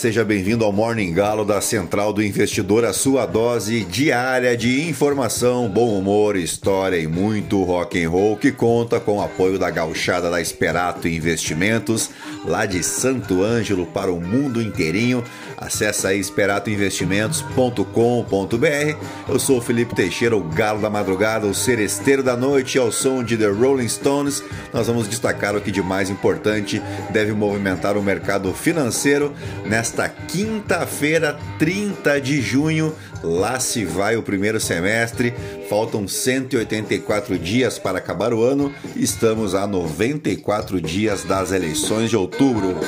Seja bem-vindo ao Morning Galo da Central do Investidor, a sua dose diária de informação, bom humor, história e muito rock and roll que conta com o apoio da gauchada da Esperato Investimentos, lá de Santo Ângelo para o mundo inteirinho. Acesse aí esperatoinvestimentos.com.br. Eu sou o Felipe Teixeira, o galo da madrugada, o seresteiro da noite, ao som de The Rolling Stones. Nós vamos destacar o que de mais importante deve movimentar o mercado financeiro nesta quinta-feira, 30 de junho. Lá se vai o primeiro semestre, faltam 184 dias para acabar o ano, estamos a 94 dias das eleições de outubro.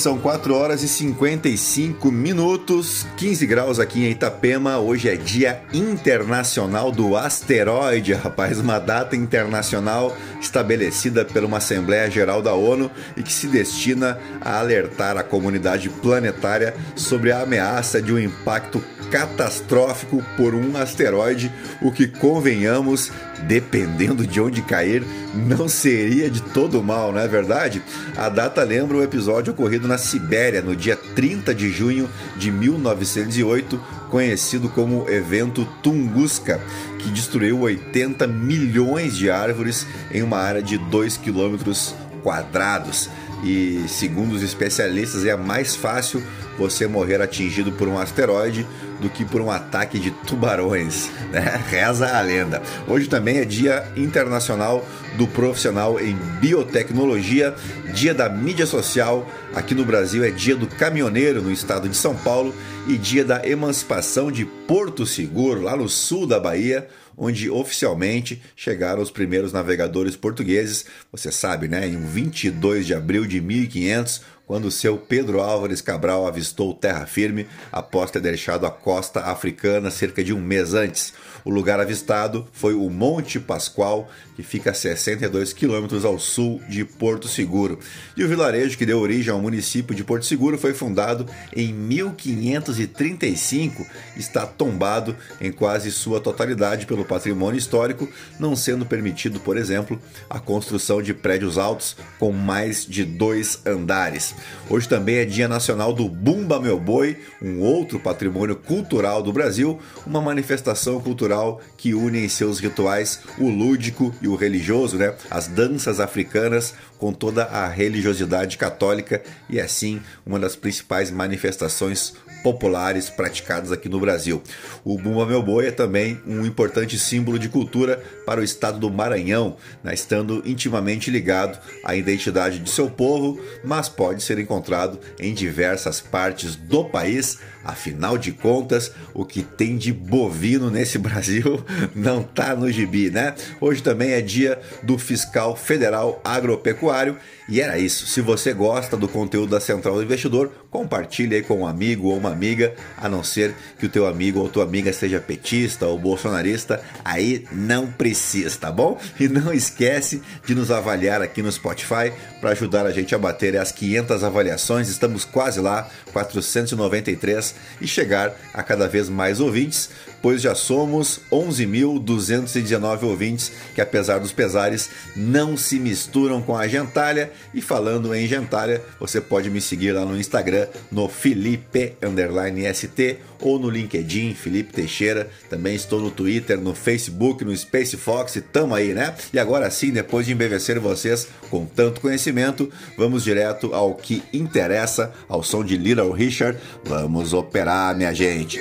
São 4 horas e 55 minutos, 15 graus aqui em Itapema. Hoje é Dia Internacional do Asteroide, rapaz, uma data internacional estabelecida por uma Assembleia Geral da ONU e que se destina a alertar a comunidade planetária sobre a ameaça de um impacto catastrófico por um asteroide, o que convenhamos, dependendo de onde cair, não seria de todo mal, não é verdade? A data lembra o episódio ocorrido na Sibéria no dia 30 de junho de 1908, conhecido como evento Tunguska, que destruiu 80 milhões de árvores em uma área de 2 quilômetros quadrados. E segundo os especialistas, é mais fácil você morrer atingido por um asteroide do que por um ataque de tubarões, né? Reza a lenda. Hoje também é Dia Internacional do Profissional em Biotecnologia, Dia da Mídia Social. Aqui no Brasil é Dia do Caminhoneiro no estado de São Paulo e Dia da Emancipação de Porto Seguro, lá no sul da Bahia, onde oficialmente chegaram os primeiros navegadores portugueses. Você sabe, né? Em 22 de abril de 1500, quando o seu Pedro Álvares Cabral avistou terra firme após ter deixado a costa africana cerca de um mês antes. O lugar avistado foi o Monte Pascoal, que fica a 62 quilômetros ao sul de Porto Seguro. E o vilarejo que deu origem ao município de Porto Seguro foi fundado em 1535, está tombado em quase sua totalidade pelo patrimônio histórico, não sendo permitido, por exemplo, a construção de prédios altos com mais de dois andares. Hoje também é Dia Nacional do Bumba Meu Boi, um outro patrimônio cultural do Brasil, uma manifestação cultural que une em seus rituais o lúdico e religioso, né? As danças africanas com toda a religiosidade católica e assim uma das principais manifestações populares praticadas aqui no Brasil. O Bumba Meu Boi é também um importante símbolo de cultura para o estado do Maranhão, né, estando intimamente ligado à identidade de seu povo, mas pode ser encontrado em diversas partes do país. Afinal de contas, o que tem de bovino nesse Brasil não tá no gibi, né? Hoje também é dia do fiscal federal agropecuário agropecuário e era isso. Se você gosta do conteúdo da Central do Investidor, compartilhe aí com um amigo ou uma amiga, a não ser que o teu amigo ou tua amiga seja petista ou bolsonarista, aí não precisa, tá bom? E não esquece de nos avaliar aqui no Spotify para ajudar a gente a bater as 500 avaliações. Estamos quase lá, 493 e chegar a cada vez mais ouvintes pois já somos 11.219 ouvintes que, apesar dos pesares, não se misturam com a gentalha. E falando em gentalha, você pode me seguir lá no Instagram, no Felipe_ST ou no LinkedIn, Felipe Teixeira. Também estou no Twitter, no Facebook, no Space Fox, tamo aí, né? E agora sim, depois de embevecer vocês com tanto conhecimento, vamos direto ao que interessa, ao som de Little Richard. Vamos operar, minha gente.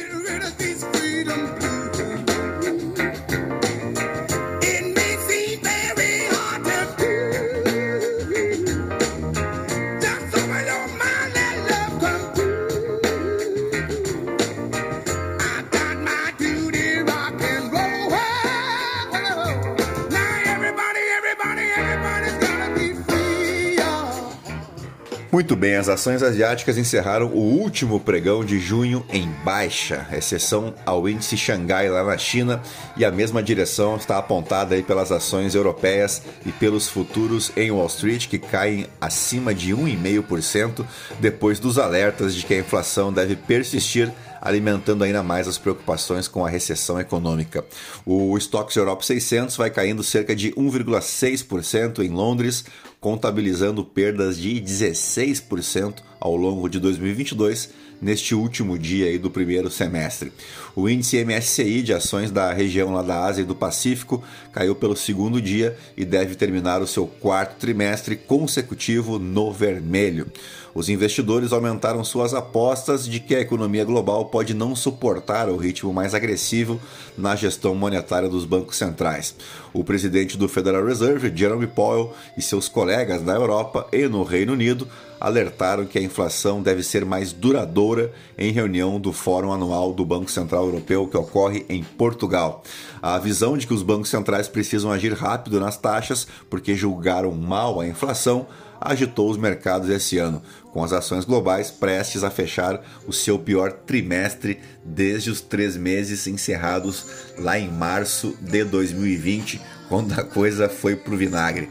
Muito bem, as ações asiáticas encerraram o último pregão de junho em baixa, exceção ao índice Xangai lá na China, e a mesma direção está apontada aí pelas ações europeias e pelos futuros em Wall Street, que caem acima de 1,5% depois dos alertas de que a inflação deve persistir alimentando ainda mais as preocupações com a recessão econômica. O Stocks Europe 600 vai caindo cerca de 1,6% em Londres, contabilizando perdas de 16% ao longo de 2022 neste último dia aí do primeiro semestre. O índice MSCI de ações da região lá da Ásia e do Pacífico caiu pelo segundo dia e deve terminar o seu quarto trimestre consecutivo no vermelho. Os investidores aumentaram suas apostas de que a economia global pode não suportar o ritmo mais agressivo na gestão monetária dos bancos centrais. O presidente do Federal Reserve, Jerome Powell, e seus colegas na Europa e no Reino Unido alertaram que a inflação deve ser mais duradoura em reunião do Fórum Anual do Banco Central Europeu que ocorre em Portugal. A visão de que os bancos centrais precisam agir rápido nas taxas porque julgaram mal a inflação agitou os mercados esse ano, com as ações globais prestes a fechar o seu pior trimestre desde os três meses encerrados lá em março de 2020, quando a coisa foi pro vinagre.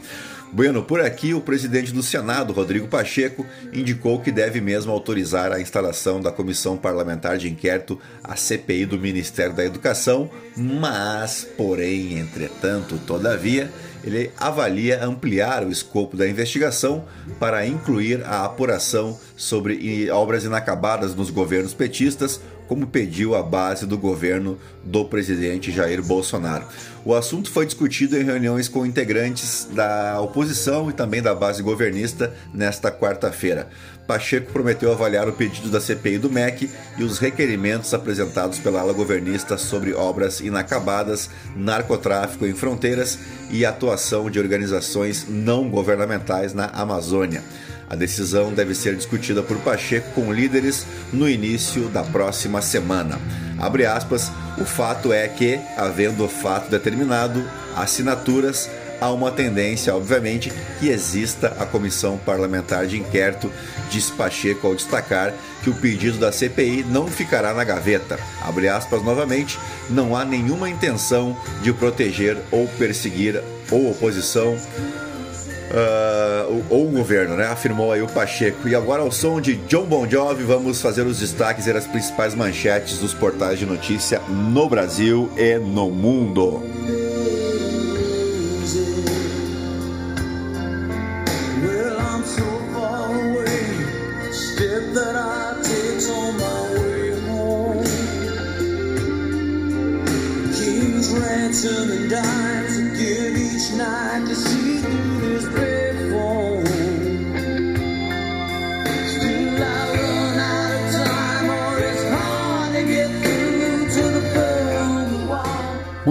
Bueno, por aqui o presidente do Senado, Rodrigo Pacheco, indicou que deve mesmo autorizar a instalação da comissão parlamentar de inquérito, a CPI do Ministério da Educação, mas, porém, entretanto, todavia, ele avalia ampliar o escopo da investigação para incluir a apuração sobre obras inacabadas nos governos petistas, como pediu a base do governo do presidente Jair Bolsonaro. O assunto foi discutido em reuniões com integrantes da oposição e também da base governista nesta quarta-feira. Pacheco prometeu avaliar o pedido da CPI do MEC e os requerimentos apresentados pela ala governista sobre obras inacabadas, narcotráfico em fronteiras e atuação de organizações não governamentais na Amazônia. A decisão deve ser discutida por Pacheco com líderes no início da próxima semana. Abre aspas, o fato é que, havendo fato determinado, assinaturas há uma tendência, obviamente, que exista a comissão parlamentar de inquérito, diz Pacheco ao destacar que o pedido da CPI não ficará na gaveta. Abre aspas novamente, não há nenhuma intenção de proteger ou perseguir ou oposição Uh, ou o governo, né? Afirmou aí o Pacheco. E agora, ao som de John Bon Jovi, vamos fazer os destaques e as principais manchetes dos portais de notícia no Brasil e no mundo.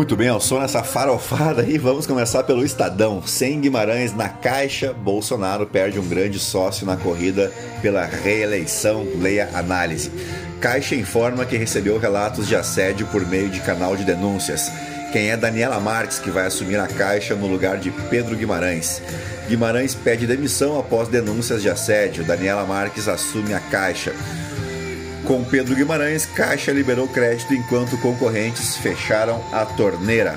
Muito bem, ao som nessa farofada aí, vamos começar pelo Estadão. Sem Guimarães na caixa, Bolsonaro perde um grande sócio na corrida pela reeleição. Leia análise. Caixa informa que recebeu relatos de assédio por meio de canal de denúncias. Quem é Daniela Marques, que vai assumir a Caixa no lugar de Pedro Guimarães. Guimarães pede demissão após denúncias de assédio. Daniela Marques assume a Caixa. Com Pedro Guimarães, Caixa liberou crédito enquanto concorrentes fecharam a torneira.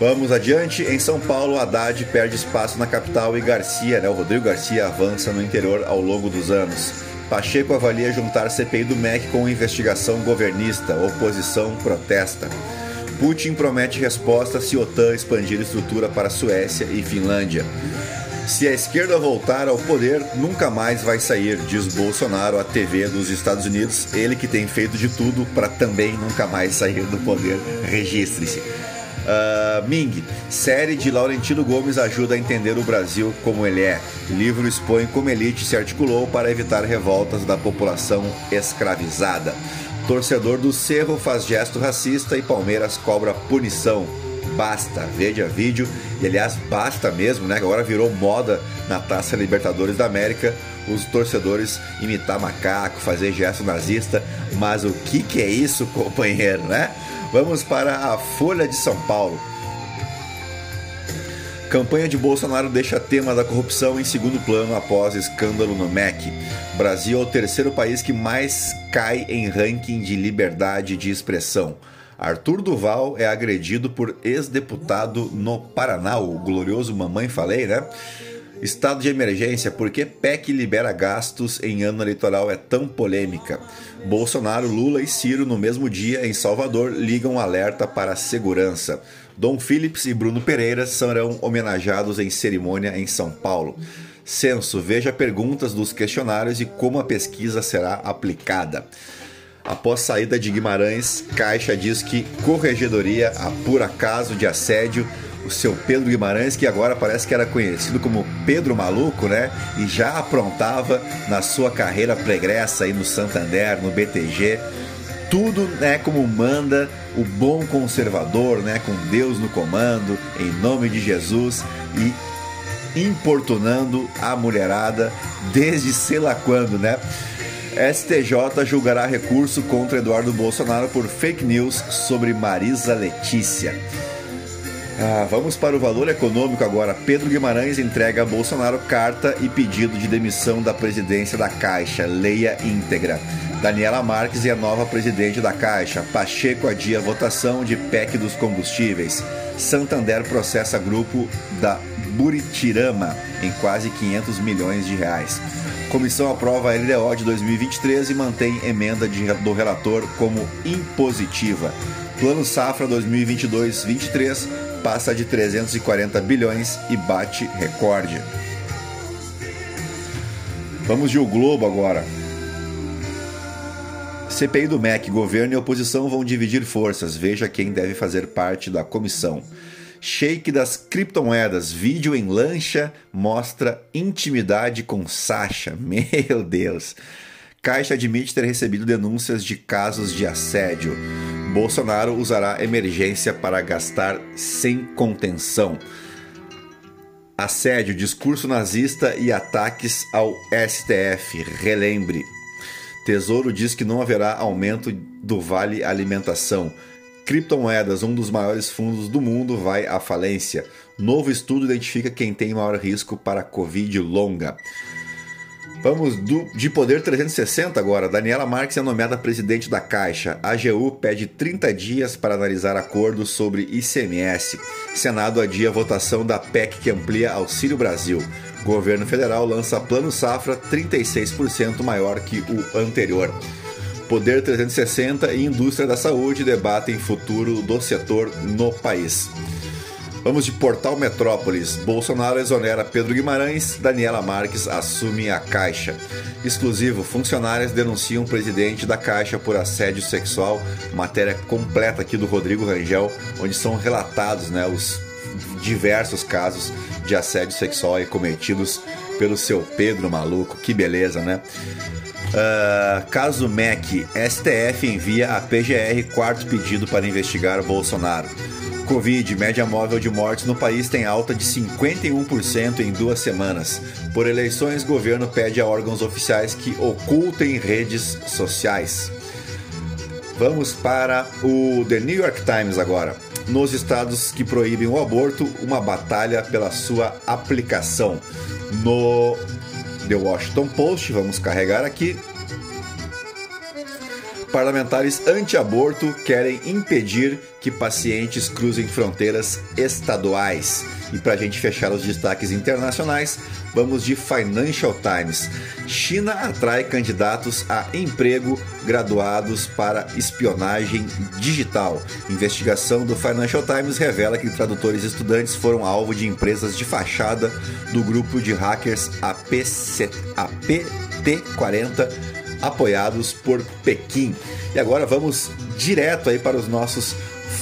Vamos adiante. Em São Paulo, Haddad perde espaço na capital e Garcia, né, o Rodrigo Garcia, avança no interior ao longo dos anos. Pacheco avalia juntar CPI do MEC com investigação governista. Oposição protesta. Putin promete resposta se OTAN expandir estrutura para Suécia e Finlândia. Se a esquerda voltar ao poder, nunca mais vai sair, diz Bolsonaro à TV dos Estados Unidos, ele que tem feito de tudo para também nunca mais sair do poder. Registre-se. Uh, Ming, série de Laurentino Gomes ajuda a entender o Brasil como ele é. O livro expõe como elite se articulou para evitar revoltas da população escravizada. Torcedor do Cerro faz gesto racista e Palmeiras cobra punição. Basta, veja vídeo. E aliás, basta mesmo, né? Agora virou moda na Taça Libertadores da América os torcedores imitar macaco, fazer gesto nazista. Mas o que, que é isso, companheiro, né? Vamos para a Folha de São Paulo. Campanha de Bolsonaro deixa tema da corrupção em segundo plano após escândalo no MEC. Brasil é o terceiro país que mais cai em ranking de liberdade de expressão. Arthur Duval é agredido por ex-deputado no Paraná, o glorioso Mamãe Falei, né? Estado de emergência, por que PEC libera gastos em ano eleitoral é tão polêmica? Bolsonaro, Lula e Ciro, no mesmo dia, em Salvador, ligam alerta para a segurança. Dom Phillips e Bruno Pereira serão homenageados em cerimônia em São Paulo. Censo, veja perguntas dos questionários e como a pesquisa será aplicada. Após saída de Guimarães, Caixa diz que Corregedoria apura caso de assédio. O seu Pedro Guimarães, que agora parece que era conhecido como Pedro Maluco, né? E já aprontava na sua carreira pregressa aí no Santander, no BTG. Tudo né, como manda o bom conservador, né? Com Deus no comando, em nome de Jesus. E importunando a mulherada desde sei lá quando, né? STJ julgará recurso contra Eduardo Bolsonaro por fake news sobre Marisa Letícia. Ah, vamos para o valor econômico agora. Pedro Guimarães entrega a Bolsonaro carta e pedido de demissão da presidência da Caixa. Leia íntegra. Daniela Marques é a nova presidente da Caixa. Pacheco adia votação de PEC dos combustíveis. Santander processa grupo da Buritirama em quase 500 milhões de reais. Comissão aprova a LDO de 2023 e mantém emenda de, do relator como impositiva. Plano Safra 2022-23 passa de 340 bilhões e bate recorde. Vamos de O Globo agora. CPI do MEC, governo e oposição vão dividir forças. Veja quem deve fazer parte da comissão. Shake das criptomoedas. Vídeo em lancha mostra intimidade com Sasha. Meu Deus. Caixa admite ter recebido denúncias de casos de assédio. Bolsonaro usará emergência para gastar sem contenção. Assédio, discurso nazista e ataques ao STF. Relembre. Tesouro diz que não haverá aumento do vale alimentação. Criptomoedas, um dos maiores fundos do mundo, vai à falência. Novo estudo identifica quem tem maior risco para Covid longa. Vamos do, de Poder 360 agora. Daniela Marques é nomeada presidente da Caixa. A AGU pede 30 dias para analisar acordos sobre ICMS. Senado adia a votação da PEC que amplia Auxílio Brasil. Governo federal lança plano safra 36% maior que o anterior. Poder 360 e Indústria da Saúde debatem futuro do setor no país. Vamos de Portal Metrópolis. Bolsonaro exonera Pedro Guimarães, Daniela Marques assume a Caixa. Exclusivo, funcionárias denunciam o presidente da Caixa por assédio sexual. Matéria completa aqui do Rodrigo Rangel, onde são relatados né, os diversos casos de assédio sexual cometidos pelo seu Pedro maluco. Que beleza, né? Uh, caso MEC, STF envia a PGR quarto pedido para investigar Bolsonaro. Covid, média móvel de mortes no país tem alta de 51% em duas semanas. Por eleições, governo pede a órgãos oficiais que ocultem redes sociais. Vamos para o The New York Times agora. Nos estados que proíbem o aborto, uma batalha pela sua aplicação. No The Washington Post, vamos carregar aqui. Parlamentares anti-aborto querem impedir que pacientes cruzem fronteiras estaduais. E para a gente fechar os destaques internacionais, vamos de Financial Times. China atrai candidatos a emprego graduados para espionagem digital. Investigação do Financial Times revela que tradutores estudantes foram alvo de empresas de fachada do grupo de hackers APC, APT40 apoiados por Pequim. E agora vamos direto aí para os nossos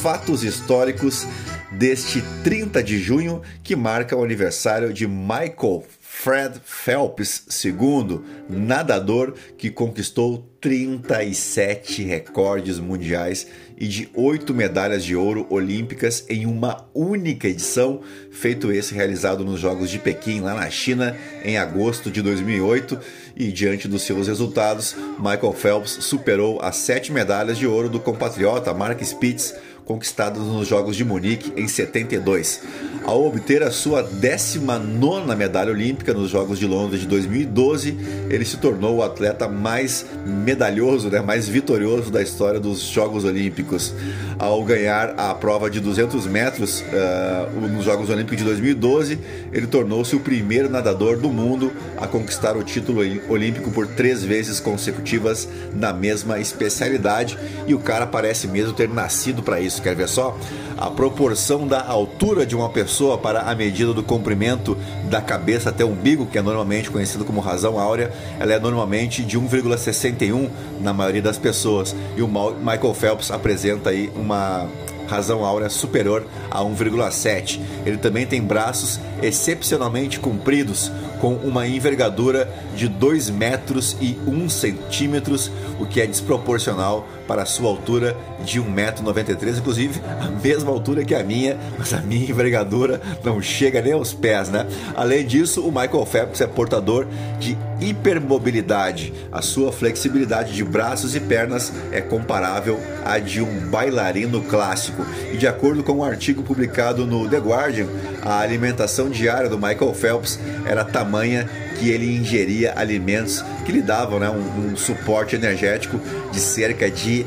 fatos históricos deste 30 de junho, que marca o aniversário de Michael Fred Phelps II, nadador que conquistou 37 recordes mundiais e de 8 medalhas de ouro olímpicas em uma única edição, feito esse realizado nos Jogos de Pequim, lá na China, em agosto de 2008. E diante dos seus resultados, Michael Phelps superou as 7 medalhas de ouro do compatriota Mark Spitz conquistados nos Jogos de Munique em 72. ao obter a sua 19 medalha olímpica nos Jogos de Londres de 2012, ele se tornou o atleta mais medalhoso, né, mais vitorioso da história dos Jogos Olímpicos. Ao ganhar a prova de 200 metros uh, nos Jogos Olímpicos de 2012, ele tornou-se o primeiro nadador do mundo a conquistar o título olímpico por três vezes consecutivas na mesma especialidade. E o cara parece mesmo ter nascido para isso. Quer ver só? A proporção da altura de uma pessoa para a medida do comprimento da cabeça até o umbigo, que é normalmente conhecido como razão áurea, ela é normalmente de 1,61 na maioria das pessoas. E o Michael Phelps apresenta aí uma razão áurea superior a 1,7. Ele também tem braços excepcionalmente compridos, com uma envergadura de 2 metros e 1 centímetros, o que é desproporcional para a sua altura de 1,93m, inclusive a mesma altura que a minha, mas a minha envergadura não chega nem aos pés, né? Além disso, o Michael Phelps é portador de hipermobilidade. A sua flexibilidade de braços e pernas é comparável à de um bailarino clássico. E de acordo com um artigo publicado no The Guardian, a alimentação diária do Michael Phelps era tamanha que ele ingeria alimentos que lhe davam né, um, um suporte energético de cerca de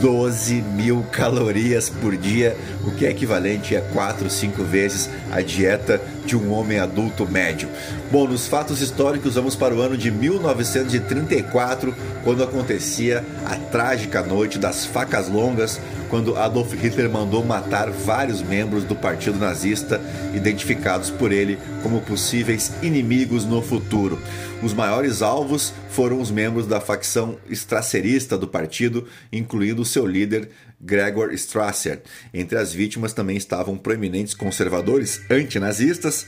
12 mil calorias por dia, o que é equivalente a 4, 5 vezes a dieta de um homem adulto médio. Bom, nos fatos históricos, vamos para o ano de 1934, quando acontecia a trágica noite das facas longas, quando Adolf Hitler mandou matar vários membros do partido nazista, identificados por ele como possíveis inimigos no futuro. Os maiores alvos foram os membros da facção estracerista do partido, incluindo seu líder Gregor Strasser. Entre as vítimas também estavam proeminentes conservadores antinazistas,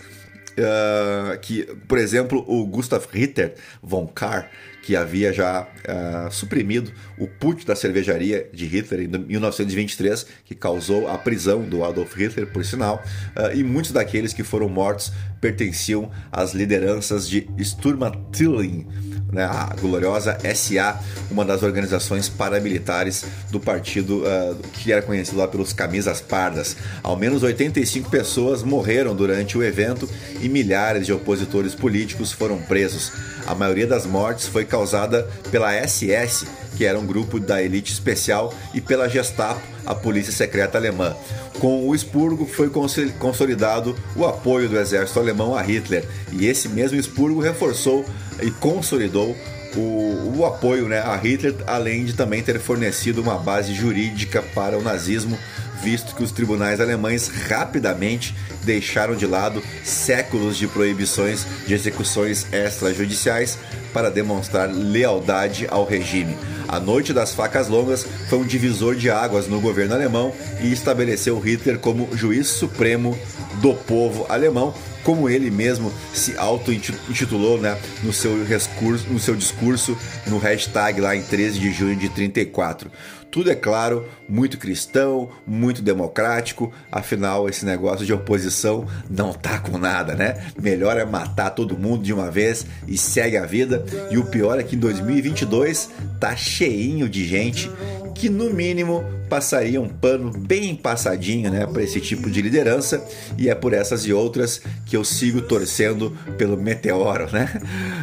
uh, que, por exemplo, o Gustav Ritter von Kahr, que havia já uh, suprimido o putsch da cervejaria de Hitler em 1923, que causou a prisão do Adolf Hitler, por sinal, uh, e muitos daqueles que foram mortos pertenciam às lideranças de Sturmtilling, né, a gloriosa SA, uma das organizações paramilitares do partido uh, que era conhecido lá pelos camisas pardas. Ao menos 85 pessoas morreram durante o evento e milhares de opositores políticos foram presos. A maioria das mortes foi causada pela SS, que era um grupo da elite especial, e pela Gestapo, a polícia secreta alemã. Com o expurgo foi consolidado o apoio do exército alemão a Hitler, e esse mesmo expurgo reforçou e consolidou o, o, apoio né, a Hitler, além de também ter fornecido uma base jurídica para o nazismo, visto que os tribunais alemães rapidamente deixaram de lado séculos de proibições de execuções extrajudiciais para demonstrar lealdade ao regime. A Noite das Facas Longas foi um divisor de águas no governo alemão e estabeleceu Hitler como juiz supremo do povo alemão, como ele mesmo se auto-intitulou né, no, seu discurso, no seu discurso no hashtag lá em 13 de junho de 34. Tudo é claro, muito cristão, muito democrático, afinal esse negócio de oposição não tá com nada, né? Melhor é matar todo mundo de uma vez e segue a vida. E o pior é que em 2022 tá cheinho de gente que no mínimo passaria um pano bem passadinho né, para esse tipo de liderança e é por essas e outras que eu sigo torcendo pelo Meteoro. Né?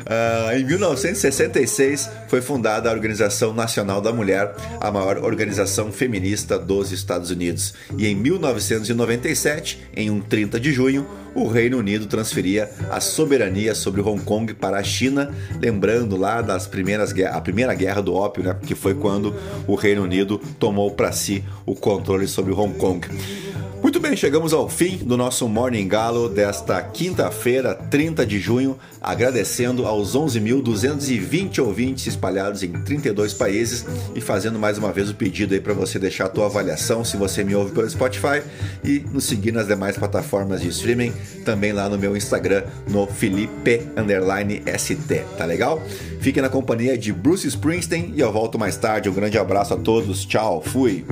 Uh, em 1966 foi fundada a Organização Nacional da Mulher, a maior organização feminista dos Estados Unidos. E em 1997, em um 30 de junho, o Reino Unido transferia a soberania sobre Hong Kong para a China, lembrando lá das primeiras a primeira guerra do ópio, né, que foi quando o Reino Unido tomou para si o controle sobre Hong Kong. Muito bem, chegamos ao fim do nosso Morning Galo desta quinta-feira, 30 de junho, agradecendo aos 11.220 ouvintes espalhados em 32 países e fazendo mais uma vez o pedido aí para você deixar a tua avaliação se você me ouve pelo Spotify e nos seguir nas demais plataformas de streaming, também lá no meu Instagram, no Felipe_ST, tá legal? Fique na companhia de Bruce Springsteen e eu volto mais tarde. Um grande abraço a todos, tchau, fui!